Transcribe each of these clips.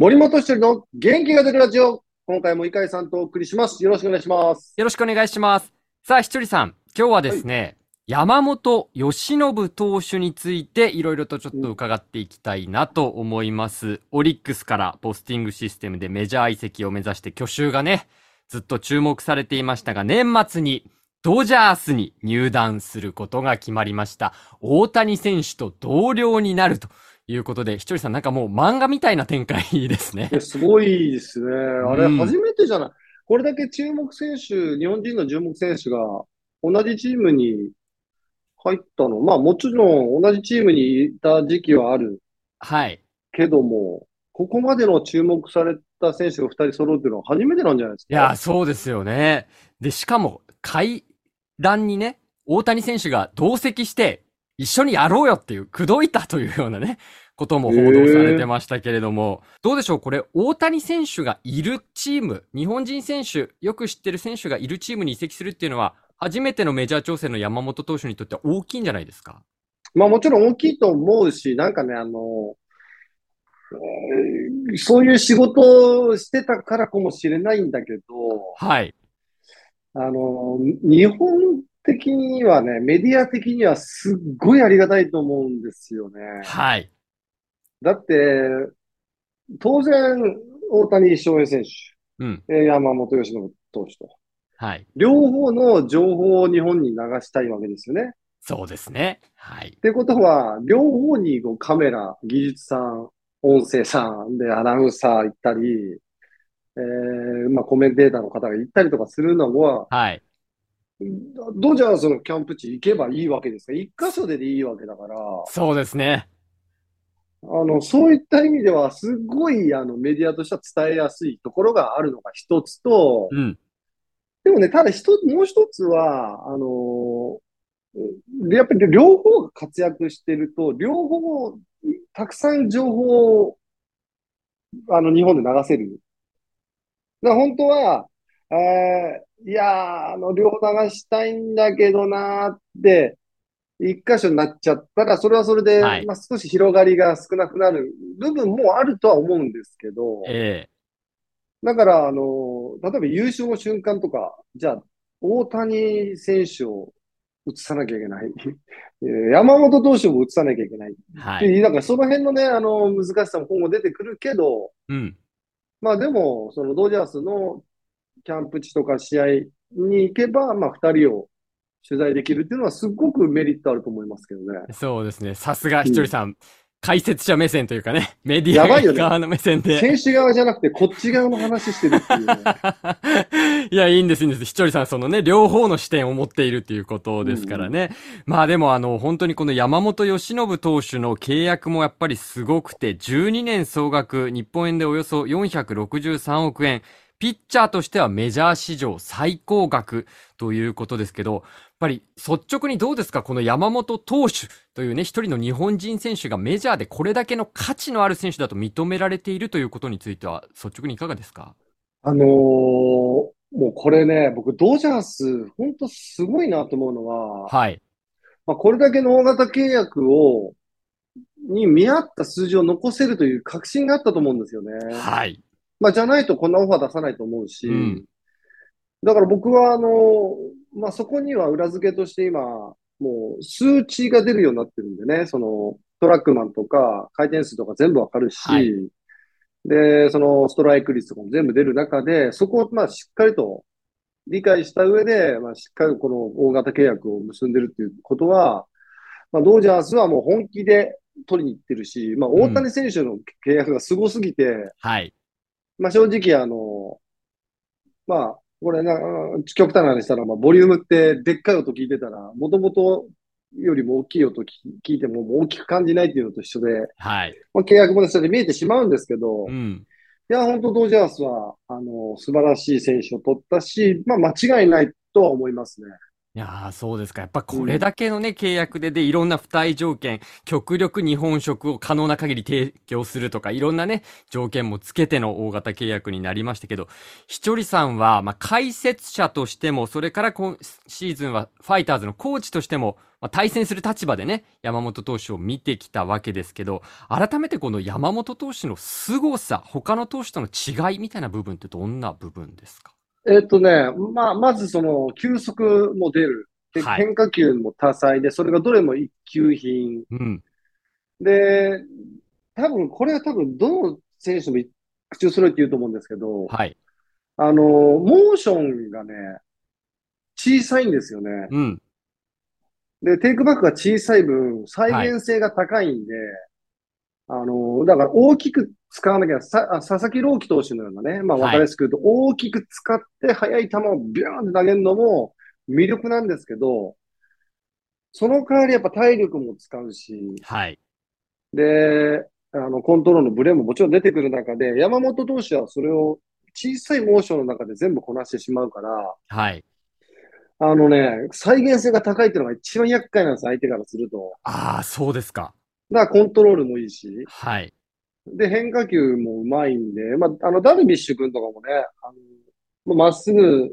森本一人の元気が出るラジオ。今回も井海さんとお送りします。よろしくお願いします。よろしくお願いします。さあ、ひとりさん、今日はですね、山本由伸投手についていろいろとちょっと伺っていきたいなと思います。オリックスからポスティングシステムでメジャー移籍を目指して去就がね、ずっと注目されていましたが、年末にドジャースに入団することが決まりました。大谷選手と同僚になるということで、ひとりさんなんかもう漫画みたいな展開ですねすごいですね。あれ、うん初めてじゃない。これだけ注目選手、日本人の注目選手が同じチームに入ったの。まあもちろん同じチームにいた時期はあるはい。けども、ここまでの注目された選手が2人揃うっていうのは初めてなんじゃないですか？いや、そうですよね。で、しかも、会談にね、大谷選手が同席して、一緒にやろうよっていう、口説いたというようなね、ことも報道されてましたけれども、どうでしょう？これ、大谷選手がいるチーム、日本人選手、よく知ってる選手がいるチームに移籍するっていうのは、初めてのメジャー挑戦の山本投手にとっては大きいんじゃないですか？まあもちろん大きいと思うし、なんかね、あの、えーそういう仕事をしてたからかもしれないんだけど、はい。あの、日本的にはね、メディア的にはすっごいありがたいと思うんですよね。はい。だって、当然、大谷翔平選手、うん。えー山本由伸投手と、はい。両方の情報を日本に流したいわけですよね。そうですね。はいっ。てことは、両方にこうカメラ、技術さん、音声さんでアナウンサー行ったり、えーまあコメンテーターの方が行ったりとかするのは、はい。ドジャースのキャンプ地行けばいいわけですか？ら、一箇所ででいいわけだから、そうですね。あの、そういった意味では、すごい、あの、メディアとしては伝えやすいところがあるのが一つと、うん。でもね、ただ一つ、もう一つは、あのーやっぱり両方が活躍してると、両方、たくさん情報を、あの、日本で流せる。だ本当は、えーいやー、あの、両方流したいんだけどなーって、一箇所になっちゃったら、それはそれで、はいまあ、少し広がりが少なくなる部分もあるとは思うんですけど、えだから、あの、例えば優勝の瞬間とか、じゃあ、大谷選手を映さなきゃいけない。え ー山本投手も映さなきゃいけない。えはい。で、なんかその辺のね、あの、難しさも今後出てくるけど、うん。まあでも、そのドジャースのキャンプ地とか試合に行けば、まあ二人を取材できるっていうのはすごくメリットあると思いますけどね。そうですね。さすがひとりさん、解説者目線というかね、メディア側の目線で。選手側じゃなくて、こっち側の話してるっていうね。いや、いいんです、いいんです。ひとりさん、そのね、両方の視点を持っているっていうことですからね。まあでも、あの、本当にこの山本由伸投手の契約もやっぱりすごくて、12年総額、日本円でおよそ463億円。ピッチャーとしてはメジャー史上最高額ということですけど、ぱり率直にどうですかこの山本投手というね、一人の日本人選手がメジャーでこれだけの価値のある選手だと認められているということについては、率直にいかがですか？あのーもうこれね、僕、ドジャース、本当すごいなと思うのは、はい。まあ、これだけの大型契約を、に見合った数字を残せるという確信があったと思うんですよね。はい。まあ、じゃないとこんなオファー出さないと思うし、うんだから僕は、あの、まあ、そこには裏付けとして今、もう数値が出るようになってるんでね、その、トラックマンとか回転数とか全部わかるし、はい。で、そのストライク率とかも全部出る中で、そこをまあしっかりと理解した上で、まあ、しっかりこの大型契約を結んでるっていうことは、まあ、ドジャースはもう本気で取りに行ってるし、まあ、大谷選手の契約がすごすぎて、はい。まあ、正直あの、まあ、これな、極端な話したら、まあ、ボリュームってでっかい音聞いてたら、もともとよりも大きい音聞聞いても大きく感じないっていうのと一緒で、はい。まあ、契約もそれで見えてしまうんですけど、いうん。や、本当ドジャースは、あの、素晴らしい選手を取ったし、まあ、間違いないとは思いますね。いやー、そうですか。やっぱこれだけのね、契約で、で、いろんな付帯条件、極力日本食を可能な限り提供するとか、いろんなね、条件もつけての大型契約になりましたけど、ひちょりさんは、まあ、解説者としても、それから今シーズンはファイターズのコーチとしても、まあ、対戦する立場でね、山本投手を見てきたわけですけど、改めてこの山本投手の凄さ、他の投手との違いみたいな部分ってどんな部分ですか？えっとね、まあ、まずその、球速も出る。で、はい変化球も多彩で、それがどれも一級品。うん。で、多分、これは多分、どの選手も口を揃えて言うと思うんですけど、はい。あの、モーションがね、小さいんですよね。うん。で、テイクバックが小さい分、再現性が高いんで、あの、だから大きく使わなきゃ、さ、あ佐々木朗希投手のようなね、まあはい分かりやすく言うと、大きく使って速い球をビューンって投げるのも魅力なんですけど、その代わりやっぱ体力も使うし、はい。で、あの、コントロールのブレももちろん出てくる中で、山本投手はそれを小さいモーションの中で全部こなしてしまうから、はい。あのね、再現性が高いっていうのが一番厄介なんです、相手からすると。ああ、そうですか。だからコントロールもいいし、はい。で、変化球もうまいんで、まあ、あの、ダルビッシュ君とかもね、あの、まっすぐ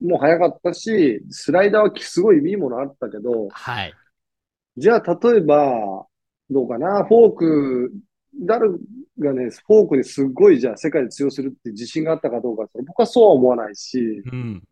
も速かったし、スライダーはすごいいいものあったけど、はい。じゃあ、例えば、どうかな、フォーク、ダルがね、フォークにすっごいじゃあ世界で通用するって自信があったかどうか僕はそうは思わないし、うん。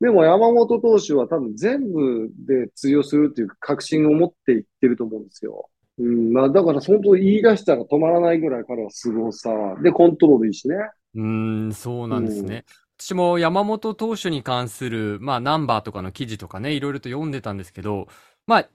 でも山本投手は多分全部で通用するっていう確信を持っていってると思うんですよ。うん、まあだから本当言い出したら止まらないぐらい彼は凄さ。で、コントロールいいしね。うーん、そうなんですね。私も山本投手に関する、まあ、ナンバーとかの記事とかね、いろいろと読んでたんですけど、まあ、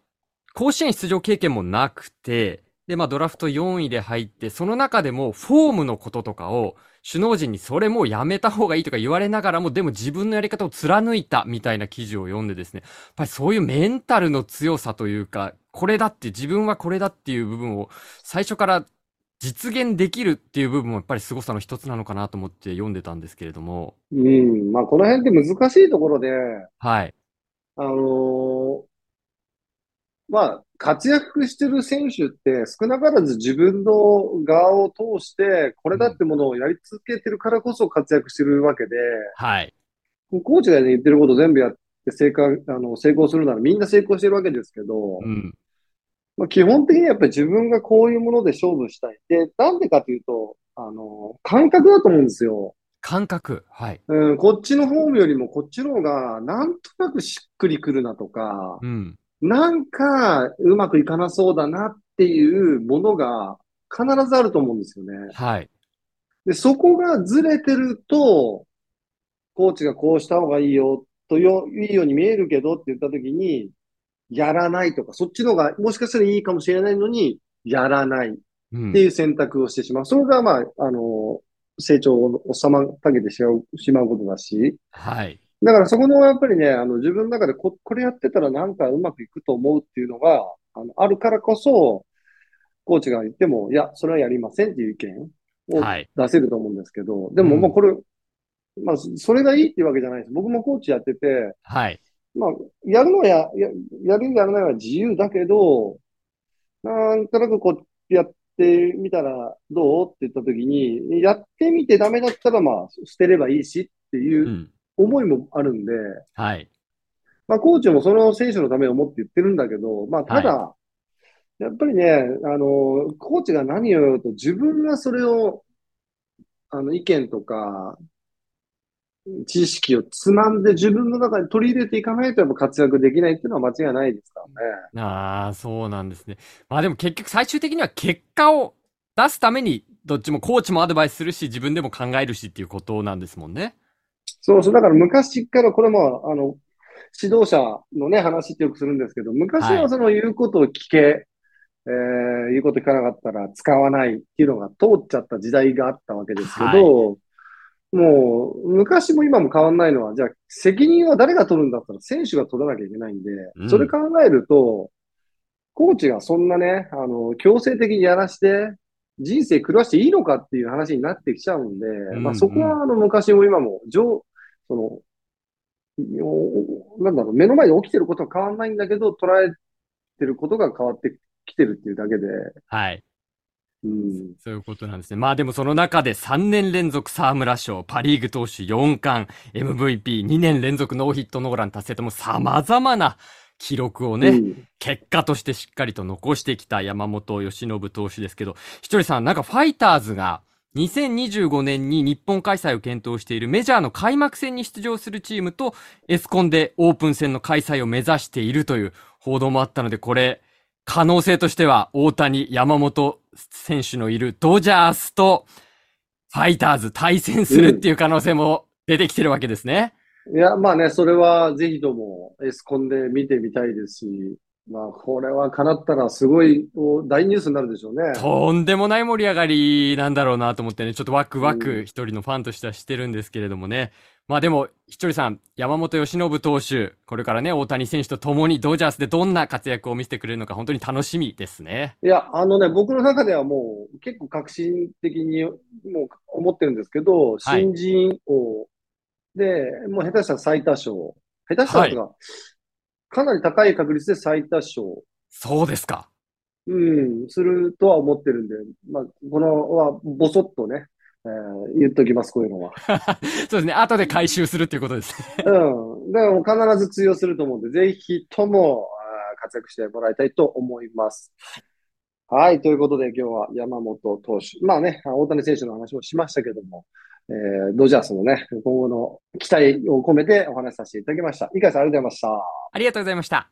甲子園出場経験もなくて、で、まあ、ドラフト4位で入って、その中でも、フォームのこととかを、首脳陣にそれもうやめた方がいいとか言われながらも、でも自分のやり方を貫いたみたいな記事を読んでですね、やっぱりそういうメンタルの強さというか、これだって、自分はこれだっていう部分を、最初から実現できるっていう部分もやっぱり凄さの一つなのかなと思って読んでたんですけれども、うん。まあこの辺って難しいところで、はい。あのーまあ活躍してる選手って少なからず自分の側を通して、これだってものをやり続けてるからこそ活躍してるわけで、はい。コーチが言ってること全部やって成功、あの、成功するならみんな成功してるわけですけど、うん。まあ、基本的にやっぱり自分がこういうもので勝負したい。で、なんでかというと、あの、感覚だと思うんですよ。感覚。はい。うん、こっちのフォームよりもこっちの方が、なんとなくしっくりくるなとか、うん。なんかうまくいかなそうだなっていうものが必ずあると思うんですよね。はい。で、そこがずれてると、コーチがこうした方がいいよ、とよ、いいように見えるけどって言ったときに、やらないとか、そっちの方がもしかしたらいいかもしれないのに、やらないっうんていう選択をしてしまう。それが、まあ、あの、成長を妨げてしまう、しまうことだし、はい。だからそこのやっぱりね、あの自分の中でこ、これやってたらなんかうまくいくと思うっていうのが、あの、あるからこそ、コーチが言っても、いや、それはやりませんっていう意見をはい。出せると思うんですけど、でもうんもうこれ、まあ、それがいいっていうわけじゃないです。僕もコーチやってて、はい。まあ、やるのはや、や、やるやらないは自由だけど、なんとなくこう、やってみたらどうって言ったときに、やってみてダメだったらまあ、捨てればいいしっていううん思いもあるんで、はい。まあ、コーチもその選手のためを思って言ってるんだけど、まあ、ただ、やっぱりね、あの、コーチが何を言おうと、自分がそれを、あの、意見とか、知識をつまんで自分の中に取り入れていかないとやっぱ活躍できないっていうのは間違いないですからね。ああ、そうなんですね。まあでも結局最終的には結果を出すために、どっちもコーチもアドバイスするし、自分でも考えるしっていうことなんですもんね。そうそう、だから昔からこれも、あの、指導者のね、話ってよくするんですけど、昔ははい。その言うことを聞け、えー言うこと聞かなかったら使わないっていうのが通っちゃった時代があったわけですけど、もう、昔も今も変わんないのは、じゃあ、責任は誰が取るんだったら選手が取らなきゃいけないんで、うん。それ考えると、コーチがそんなね、あの、強制的にやらして、人生狂わしていいのかっていう話になってきちゃうんで、ん。まあそこはあの、昔も今も、上、その、なんだろう、目の前で起きてることは変わんないんだけど、捉えてることが変わってきてるっていうだけで。はい。うん、そういうことなんですね。まあでもその中で3年連続沢村賞、パリーグ投手4冠、MVP2 年連続ノーヒットノーラン達成とも様々な記録をね、うん、結果としてしっかりと残してきた山本由伸投手ですけど、ひとりさん、なんかファイターズが2025年に日本開催を検討しているメジャーの開幕戦に出場するチームとエスコンでオープン戦の開催を目指しているという報道もあったので、これ、可能性としては大谷、山本選手のいるドジャースとファイターズ対戦するっていう可能性も出てきてるわけですね。いや、まあね、それはぜひともエスコンで見てみたいですし、まあ、これは叶ったらすごい大ニュースになるでしょうね。とんでもない盛り上がりなんだろうなと思ってね、ちょっとワクワク一人のファンとしてはしてるんですけれどもね。まあでも、ひとりさん、山本由伸投手、これからね、大谷選手と共にドジャースでどんな活躍を見せてくれるのか、本当に楽しみですね。いや、あのね、僕の中ではもう、結構革新的にもう思ってるんですけど、新人王で、もう下手したら最多勝。下手したらとか、はい、かなり高い確率で最多勝。そうですか。うん、するとは思ってるんで、まあ、このは、ぼそっとね、えー、言っときます、こういうのは。そうですね。後で回収するっていうことですね。うん。でも必ず通用すると思うんで、ぜひとも活躍してもらいたいと思います。はい。ということで今日は山本投手。まあね、大谷選手の話をしましたけども、えー、ドジャースのね、今後の期待を込めてお話しさせていただきました。いかさんありがとうございました。ありがとうございました。